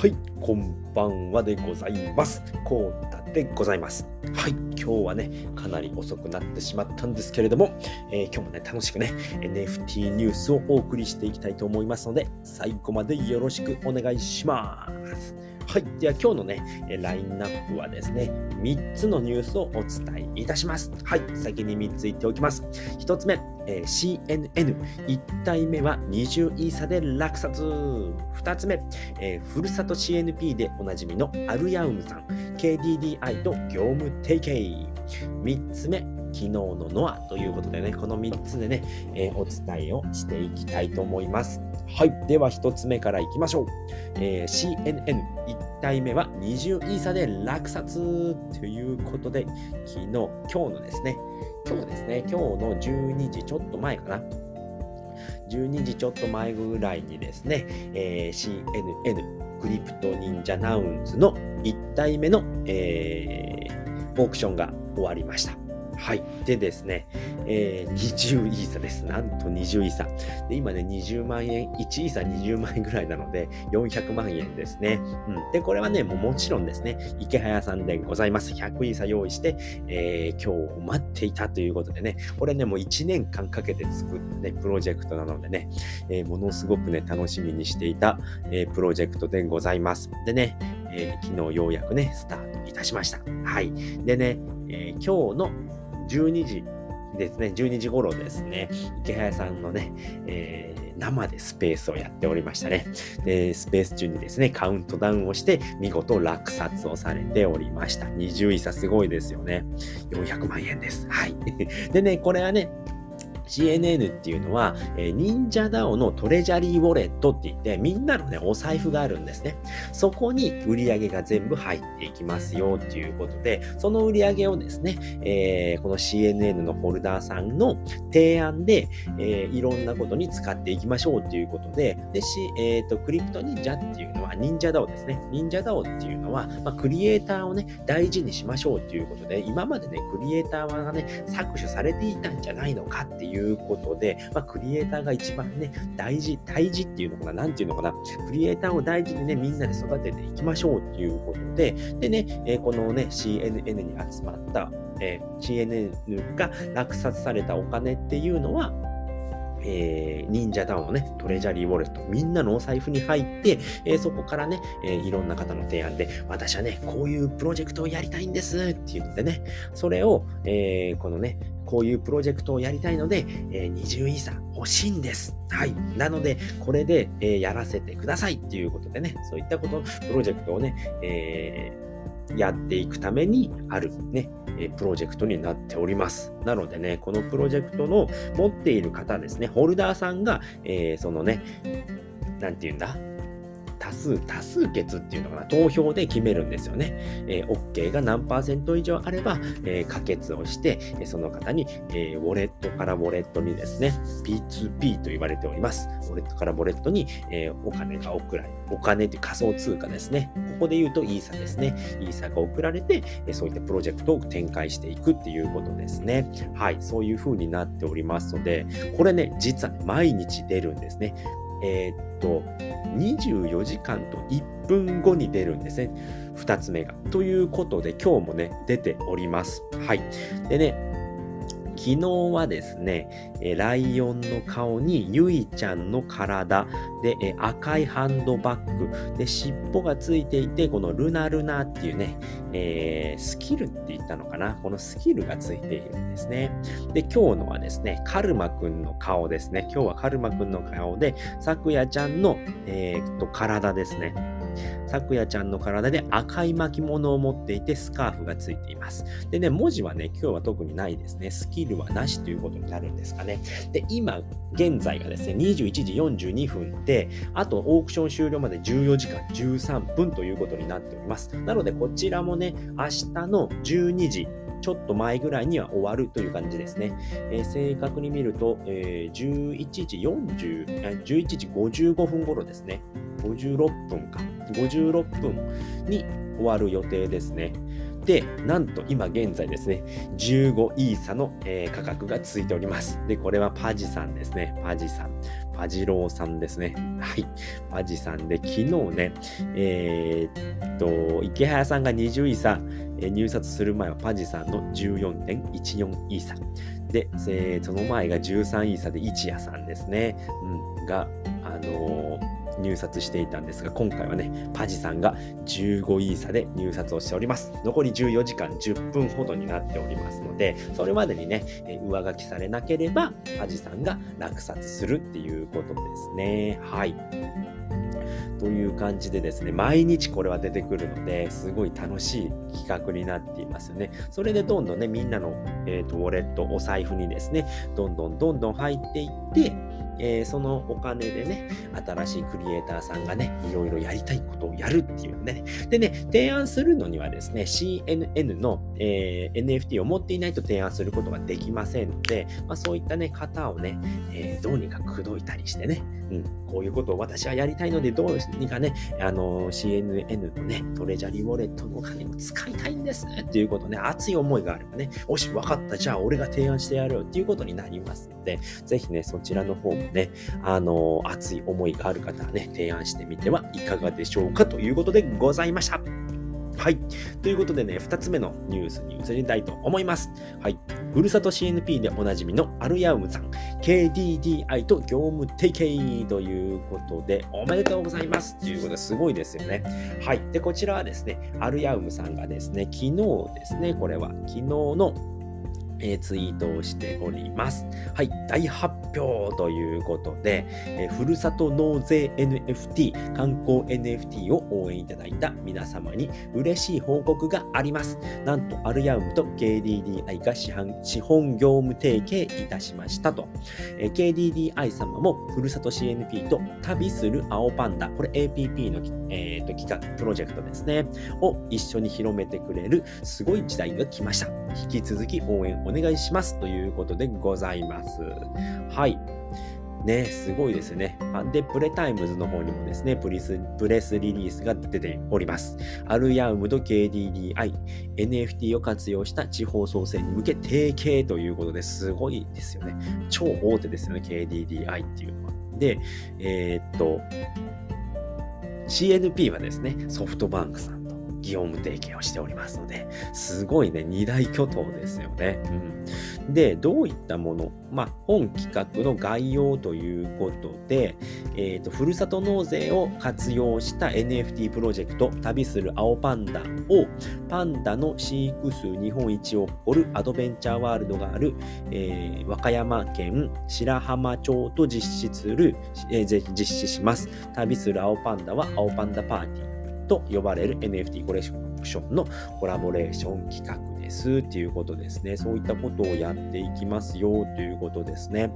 はい、こんばんはでございます。コータでございます。はい、今日はね、かなり遅くなってしまったんですけれども、えー、今日もね、楽しくね、NFT ニュースをお送りしていきたいと思いますので、最後までよろしくお願いします。はい。では今日のね、ラインナップはですね、3つのニュースをお伝えいたします。はい。先に3つ言っておきます。1つ目、えー、CNN。1体目は20イーサで落札。2つ目、えー、ふるさと CNP でおなじみのアルヤウムさん。KDDI と業務提携。3つ目、昨日のノアということでね、この3つでね、えー、お伝えをしていきたいと思います。はい。では1つ目からいきましょう。えー、CNN1 体目は20イーサで落札ということで、昨日、今日のですね、今日ですね、今日の12時ちょっと前かな。12時ちょっと前ぐらいにですね、えー、CNN クリプト忍者ナウンズの1体目の、えー、オークションが終わりました。はい。でですね、えー、20イーサです。なんと20イーサ。で、今ね、20万円、1イーサ20万円ぐらいなので、400万円ですね。うん。で、これはね、もうもちろんですね、池早さんでございます。100イーサ用意して、えー、今日を待っていたということでね、これね、もう1年間かけて作ったね、プロジェクトなのでね、えー、ものすごくね、楽しみにしていた、えー、プロジェクトでございます。でね、えー、昨日ようやくね、スタートいたしました。はい。でね、え、今日の12時ですね、12時頃ですね、池早さんのね、えー、生でスペースをやっておりましたね。で、スペース中にですね、カウントダウンをして、見事落札をされておりました。20位差すごいですよね。400万円です。はい。でね、これはね、CNN っていうのは、え、忍者 DAO のトレジャリーウォレットって言って、みんなのね、お財布があるんですね。そこに売り上げが全部入っていきますよっていうことで、その売り上げをですね、えー、この CNN のホルダーさんの提案で、えー、いろんなことに使っていきましょうっていうことで、で、しえっ、ー、と、クリプト忍者っていうのは、忍者 DAO ですね。忍者 DAO っていうのは、まあ、クリエイターをね、大事にしましょうっていうことで、今までね、クリエイターはね、搾取されていたんじゃないのかっていういうことで、まあ、クリエイターが一番ね、大事、大事っていうのかな、なんていうのかな、クリエイターを大事にね、みんなで育てていきましょうっていうことで、でね、えー、このね、CNN に集まった、えー、CNN が落札されたお金っていうのは、えー、忍者ダウンのね、トレジャリーウォレット、みんなのお財布に入って、えー、そこからね、えー、いろんな方の提案で、私はね、こういうプロジェクトをやりたいんですっていうのでね、それを、えー、このね、こういうプロジェクトをやりたいので、えー、20イーサ欲しいんです。はい。なので、これで、え、やらせてくださいっていうことでね、そういったこと、プロジェクトをね、えーやっていくためにあるね、えプロジェクトになっております。なのでね、このプロジェクトの持っている方ですね、ホルダーさんが、えー、そのね、なんて言うんだ？多数、多数決っていうのかな、投票で決めるんですよね。えー、OK が何パーセント以上あれば、えー、可決をして、その方に、えー、ウォレットからウォレットにですね、P2P と言われております。ウォレットからウォレットに、えー、お金が送られる、お金という仮想通貨ですね。ここで言うとイーサですね。イーサが送られて、そういったプロジェクトを展開していくっていうことですね。はい、そういう風になっておりますので、これね、実は、ね、毎日出るんですね。えー、っと、24時間と1分後に出るんですね。2つ目が。ということで、今日もね、出ております。はい。でね、昨日はですね、ライオンの顔にゆいちゃんの体で、赤いハンドバッグで尻尾がついていてこのルナルナっていうね、えー、スキルって言ったのかな？このスキルがついているんですねで今日のはですねカルマくんの顔ですね今日はカルマくんの顔でさくやちゃんの、えー、っと体ですねさくやちゃんの体で赤い巻物を持っていてスカーフがついています。でね、文字はね、今日は特にないですね。スキルはなしということになるんですかね。で、今、現在がですね、21時42分で、あとオークション終了まで14時間13分ということになっております。なので、こちらもね、明日の12時、ちょっと前ぐらいには終わるという感じですね。えー、正確に見ると、えー、11時40、11時55分頃ですね。56分か。56分に終わる予定ですね。で、なんと今現在ですね、15イーサの、えー、価格がついております。で、これはパジさんですね。パジさん。パジローさんですね。はい。パジさんで、昨日ね、えー、っと、池早さんが20イーサ、入札する前はパジさんの14.14イーサ。で、えー、その前が13イーサで一夜さんですね。うん、が、あのー入札していたんですが、今回はね、パジさんが15イーサで入札をしております。残り14時間10分ほどになっておりますので、それまでにね、上書きされなければ、パジさんが落札するっていうことですね。はい。という感じでですね、毎日これは出てくるので、すごい楽しい企画になっていますね。それでどんどんね、みんなの、えーと、ウォレット、お財布にですね、どんどんどんどん入っていって、えー、そのお金でね、新しいクリエイターさんがね、いろいろやりたいことをやるっていうね。でね、提案するのにはですね、CNN の、えー、NFT を持っていないと提案することができませんので、まあ、そういったね、方をね、えー、どうにか口説いたりしてね、うん、こういうことを私はやりたいので、どうにかね、あの、CNN のね、トレジャリーウォレットのお金を使いたいんですっていうことね、熱い思いがあればね、よし、わかった、じゃあ俺が提案してやるよっていうことになりますので、ぜひね、そちらの方もね、あの、熱い思いがある方はね、提案してみてはいかがでしょうかということでございました。はい。ということでね、2つ目のニュースに移りたいと思います。はい。ふるさと CNP でおなじみのアルヤウムさん、KDDI と業務提携ということで、おめでとうございますということですごいですよね。はい。で、こちらはですね、アルヤウムさんがですね、昨日ですね、これは昨日のえー、ツイートをしております。はい、大発表ということで、えー、ふるさと納税 NFT、観光 NFT を応援いただいた皆様に嬉しい報告があります。なんと、アルヤウムと KDDI が資資本業務提携いたしましたと。えー、KDDI 様もふるさと CNP と旅する青パンダ、これ APP の、えーと、企画、プロジェクトですね、を一緒に広めてくれるすごい時代が来ました。引き続き応援おお願いしますということでございます。はい。ね、すごいですね。で、プレタイムズの方にもですね、プレスプレスリリースが出ております。アルヤウムと KDDI、NFT を活用した地方創生に向け提携ということですごいですよね。超大手ですよね、KDDI っていうのは。で、えー、っと、CNP はですね、ソフトバンクさん業務提携をしておりますので、すごいね、二大巨頭ですよね。うん、で、どういったもの、まあ、本企画の概要ということで、えっ、ー、と、ふるさと納税を活用した NFT プロジェクト、旅する青パンダを、パンダの飼育数日本一を誇るアドベンチャーワールドがある、えー、和歌山県白浜町と実施する、えー、実施します。旅する青パンダは青パンダパーティー。と呼ばれる NFT コレクションのコラボレーション企画ですっていうことですね。そういったことをやっていきますよということですね。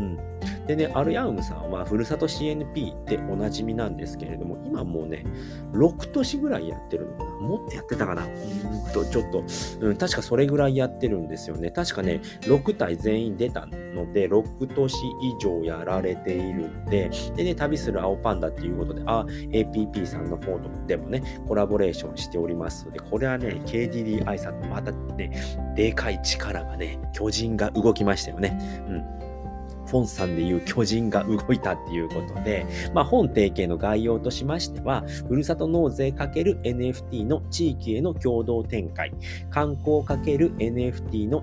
うん。でね、アルヤウムさんはふるさと CNP っておなじみなんですけれども、今もうね、6都市ぐらいやってるのかなもっとやってたかなうんと、ちょっと、うん、確かそれぐらいやってるんですよね。確かね、6体全員出たので、6都市以上やられているんで、でね、旅する青パンダっていうことで、あ、APP さんの方とでもね、コラボレーションしておりますので、これはね、KDDI さんのまたね、でかい力がね、巨人が動きましたよね。うん。フォンさんでいう巨人が動いたっていうことで、まあ、本提携の概要としましては、ふるさと納税 ×NFT の地域への共同展開、観光 ×NFT の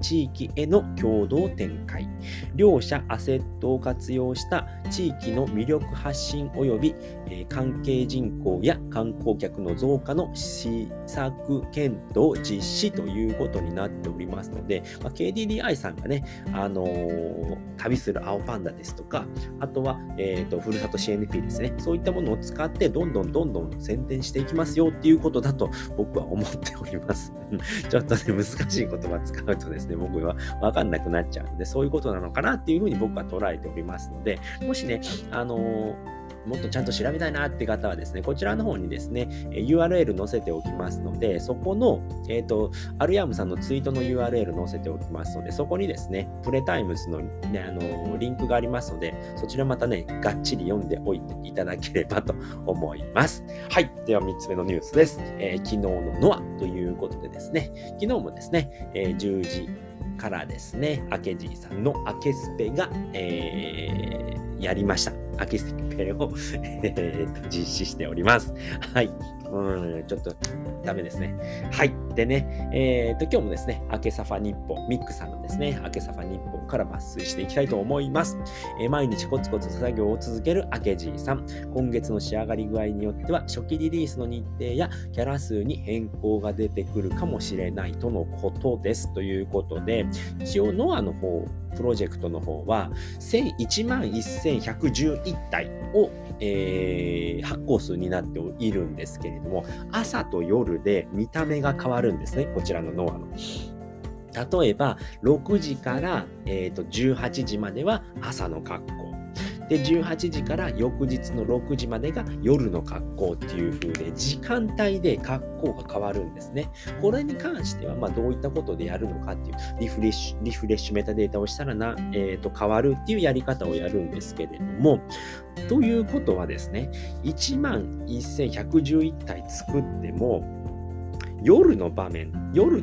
地域への共同展開、両者アセットを活用した地域の魅力発信及び、え、関係人口や観光客の増加の施策検討実施ということになっておりますので、まあ、KDDI さんがね、あのー、旅する青パンダですとか、あとは、えーと、ふるさと CNP ですね、そういったものを使ってどんどんどんどん宣伝していきますよっていうことだと僕は思っております。ちょっとね、難しい言葉使うとです、僕はわかんなくなっちゃうので、そういうことなのかなっていうふうに僕は捉えておりますので、もしね、あのーもっとちゃんと調べたいなって方はですね、こちらの方にですね、URL 載せておきますので、そこの、えっ、ー、と、アルヤムさんのツイートの URL 載せておきますので、そこにですね、プレタイムズの,、ね、あのリンクがありますので、そちらまたね、がっちり読んでおいていただければと思います。はい。では3つ目のニュースです。えー、昨日のノアということでですね、昨日もですね、えー、10時からですね、アケジさんのアケスペが、えーやりました。アケスペを、えー、と実施しております。はい。うん、ちょっとダメですね。はい。でね、えっ、と、今日もですね、明けサファ日報、ミックさんのですね、明けサファ日報から抜粋していきたいと思います。えー、毎日コツコツ作業を続ける明けじいさん。今月の仕上がり具合によっては、初期リリースの日程やキャラ数に変更が出てくるかもしれないとのことです。ということで、一応ノアの方、プロジェクトの方は、1万1111体を、えー、発行数になっているんですけれども、朝と夜で見た目が変わるんですね、こちらのノアの。例えば、6時から、えーと、18時までは朝の格。で、18時から翌日の6時までが夜の格好っていう風で、時間帯で格好が変わるんですね。これに関しては、ま、どういったことでやるのかっていう、リフレッシュ、リフレッシュメタデータをしたらな、え、ー、と、変わるっていうやり方をやるんですけれども、ということはですね、1万1111体作っても、夜の場面、夜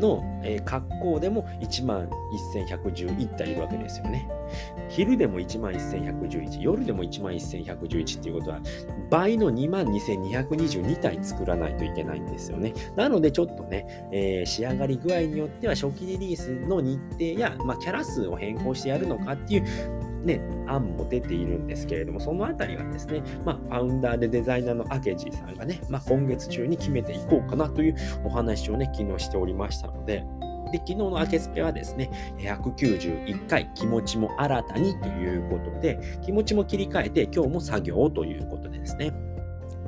の、格好でも1万1111体いるわけですよね。昼でも1万1111、夜でも1万1111っていうことは、倍の2万2222体作らないといけないんですよね。なのでちょっとね、えー、仕上がり具合によっては初期リリースの日程や、まあ、キャラ数を変更してやるのかっていうね、案も出ているんですけれども、そのあたりはですね、まあ、ファウンダーでデザイナーのアケジーさんがね、まあ、今月中に決めていこうかなというお話をね、昨日しておりましたので、で、昨日のアケスペはですね、191回気持ちも新たにということで、気持ちも切り替えて今日も作業ということでですね、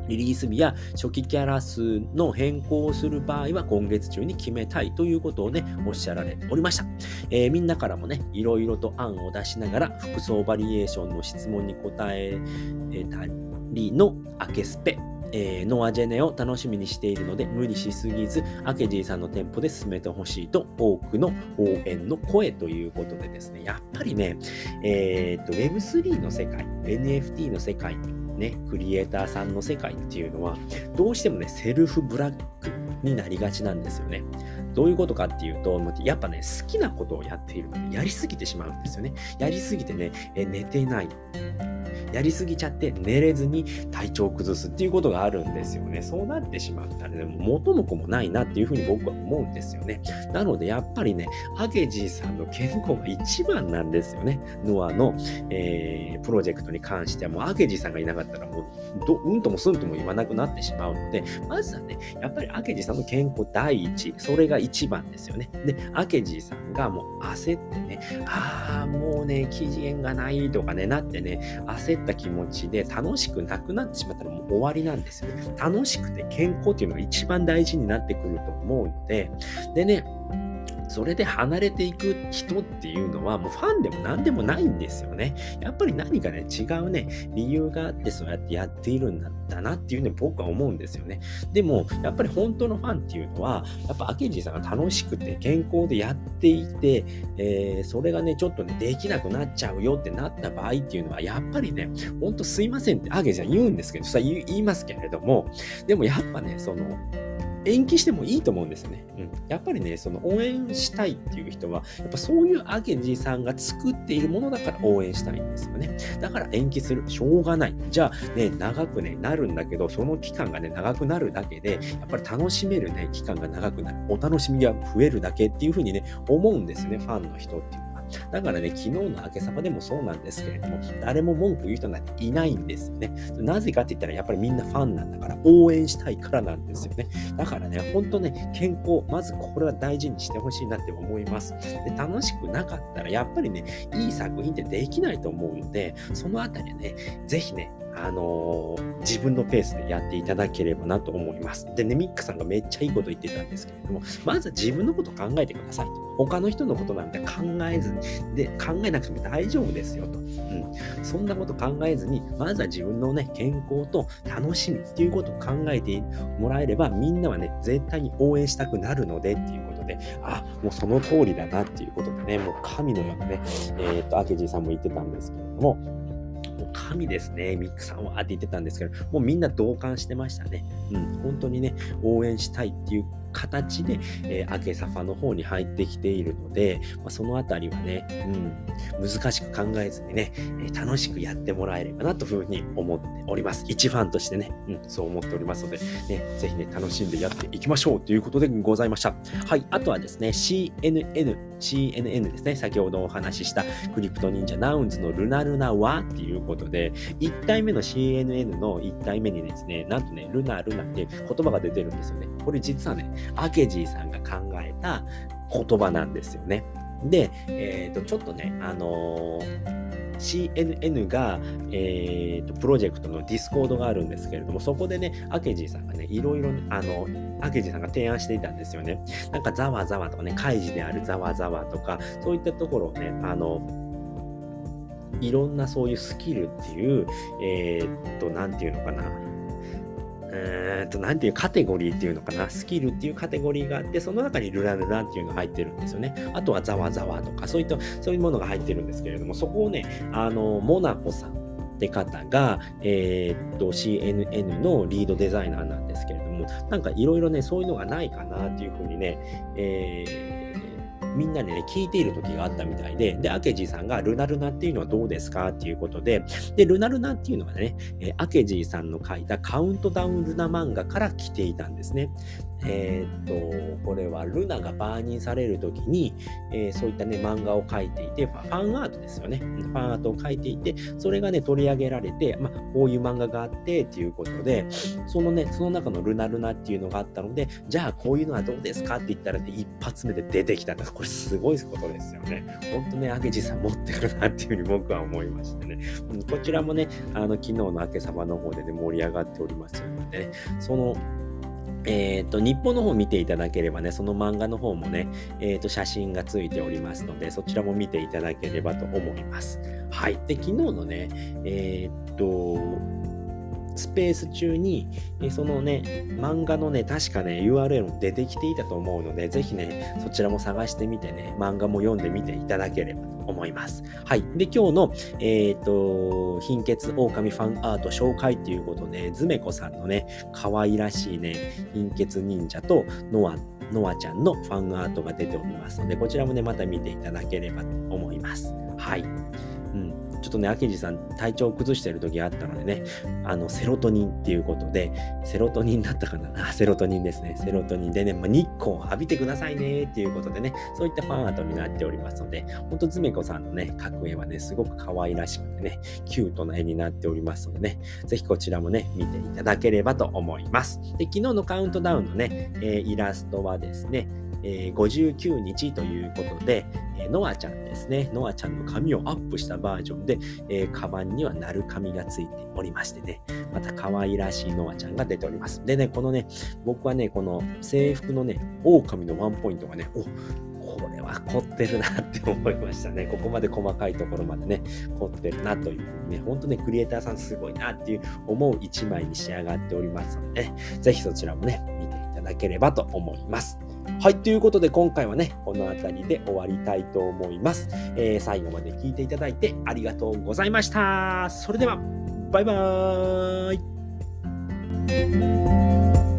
リリース日や初期キャラ数の変更をする場合は今月中に決めたいということをね、おっしゃられておりました。えー、みんなからもね、いろいろと案を出しながら、服装バリエーションの質問に答えたりのアケスペ、えー、ノアジェネを楽しみにしているので、無理しすぎず、アケジーさんの店舗で進めてほしいと、多くの応援の声ということでですね、やっぱりね、えー、っと、Web3 の世界、NFT の世界ね、クリエイターさんの世界っていうのは、どうしてもね、セルフブラックになりがちなんですよね。どういうことかっていうと、やっぱね、好きなことをやっているので、やりすぎてしまうんですよね。やりすぎてね、え寝てない。やりすぎちゃって寝れずに体調を崩すっていうことがあるんですよね。そうなってしまったらね、元も子もないなっていうふうに僕は思うんですよね。なのでやっぱりね、アゲジーさんの健康が一番なんですよね。ノアの、えー、プロジェクトに関してはもうアゲジーさんがいなかったらもうどうんともすんとも言わなくなってしまうので、まずはね、やっぱりアゲジーさんの健康第一、それが一番ですよね。で、アゲジーさんがもう焦ってね、ああ、もうね、期限がないとかね、なってね、焦っった気持ちで楽しくなくなってしまったらもう終わりなんですよね。楽しくて健康っていうのが一番大事になってくると思うので、でね、それで離れていく人っていうのはもうファンでも何でもないんですよね。やっぱり何かね、違うね、理由があってそうやってやっているんだなっていうね、僕は思うんですよね。でも、やっぱり本当のファンっていうのは、やっぱアケンジーさんが楽しくて健康でやっていて、えー、それがね、ちょっとね、できなくなっちゃうよってなった場合っていうのは、やっぱりね、ほんとすいませんってアゲじゃ言うんですけど、それ言いますけれども、でもやっぱね、その、延期してもいいと思うんですよね。うん。やっぱりね、その応援したいっていう人は、やっぱそういうアゲジさんが作っているものだから応援したいんですよね。だから延期する。しょうがない。じゃあね、長くね、なるんだけど、その期間がね、長くなるだけで、やっぱり楽しめるね、期間が長くなる。お楽しみが増えるだけっていうふうにね、思うんですね、ファンの人っていう。だからね、昨日の明けさまでもそうなんですけれども、誰も文句言う人なんていないんですよね。なぜかって言ったら、やっぱりみんなファンなんだから、応援したいからなんですよね。だからね、ほんとね、健康、まずこれは大事にしてほしいなって思います。で、楽しくなかったら、やっぱりね、いい作品ってできないと思うので、そのあたりね、ぜひね、あのー、自分のペースでやっていただければなと思います。でね、ミックさんがめっちゃいいこと言ってたんですけれども、まずは自分のこと考えてくださいと。他の人のことなんて考えずに、で、考えなくても大丈夫ですよと。うん。そんなこと考えずに、まずは自分のね、健康と楽しみっていうことを考えてもらえれば、みんなはね、絶対に応援したくなるのでっていうことで、あ、もうその通りだなっていうことでね、もう神のようなね、えー、っと、アケジーさんも言ってたんですけれども、神ですね、ミックさんはって言ってたんですけど、もうみんな同感してましたね。うん、本当にね、応援したいっていう形で、えー、アケサファの方に入ってきているので、まあ、そのあたりはね、うん、難しく考えずにね、えー、楽しくやってもらえればなというふうに思っております。一ファンとしてね、うん、そう思っておりますので、ね、ぜひね、楽しんでやっていきましょうということでございました。はい、あとはですね、CNN、CNN ですね、先ほどお話しした CryptoNinja Nouns のルナルナはっていうことで、1体目の CNN の1体目にですね、なんとね、ルナルナって言葉が出てるんですよね。これ実はね、アケジーさんが考えた言葉なんですよね。で、えっ、ー、と、ちょっとね、あのー CNN が、えーと、プロジェクトの Discord があるんですけれども、そこでね、アケジーさんがね、いろいろ、あの、アケジーさんが提案していたんですよね。なんか、ざわざわとかね、開示であるざわざわとか、そういったところをね、あの、いろんなそういうスキルっていう、えー、っと、なんていうのかな。え、っと、なていうカテゴリーっていうのかな？スキルっていうカテゴリーがあって、その中にルラルラっていうのが入ってるんですよね。あとはザワザワとか、そういった、そういうものが入ってるんですけれども、そこをね、あの、モナコさんって方が、えー、と、CNN のリードデザイナーなんですけれども、なんかいろいろね、そういうのがないかなっていうふうにね、えーみんなでね、聞いている時があったみたいで、で、アケジーさんがルナルナっていうのはどうですかっていうことで、で、ルナルナっていうのはね、えアケジーさんの書いたカウントダウンルナ漫画から来ていたんですね。えー、っと、これはルナがバーニンされるときに、えー、そういったね、漫画を描いていて、ファンアートですよね。ファンアートを描いていて、それがね、取り上げられて、まあ、こういう漫画があってっていうことで、そのね、その中のルナルナっていうのがあったので、じゃあこういうのはどうですかって言ったらね、一発目で出てきたんだ。これすごいことですよね。ほんとね、明治さん持ってるなっていうふうに僕は思いましてね。こちらもね、あの、昨日の明け様の方でね、盛り上がっておりますのでね、その、えっ、ー、と、日本の方見ていただければね、その漫画の方もね、えっ、ー、と、写真がついておりますので、そちらも見ていただければと思います。はい。で、昨日のね、えっ、ー、と、スペース中に、えそのね、漫画のね、確かね、URL も出てきていたと思うので、ぜひね、そちらも探してみてね、漫画も読んでみていただければと思います。はい。で、今日の、えっ、ー、と、貧血狼ファンアート紹介ということで、ズメコさんのね、可愛らしいね、貧血忍者とノア、ノアちゃんのファンアートが出ておりますので、こちらもね、また見ていただければと思います。はい。とね、明治さん、体調を崩してる時があったのでね、あの、セロトニンっていうことで、セロトニンだったかな？あ、セロトニンですね。セロトニンでね、まあ、日光を浴びてくださいねっていうことでね、そういったファンアートになっておりますので、ほんと、ズメコさんのね、格絵はね、すごく可愛らしくてね、キュートな絵になっておりますのでね、ぜひこちらもね、見ていただければと思います。で、昨日のカウントダウンのね、えー、イラストはですね、えー、59日ということで、えー、ノアちゃんですね。ノアちゃんの髪をアップしたバージョンで、えー、カバンにはなる髪がついておりましてね、また可愛らしいノアちゃんが出ております。でね、このね、僕はね、この制服のね、狼のワンポイントがね、おこれは凝ってるなって思いましたね。ここまで細かいところまでね、凝ってるなというふうにね、ほんとね、クリエイターさんすごいなっていう思う一枚に仕上がっておりますので、ね、ぜひそちらもね、見ていただければと思います。はい、ということで今回はね、この辺りで終わりたいと思います。えー、最後まで聞いていただいてありがとうございました。それでは、バイバーイ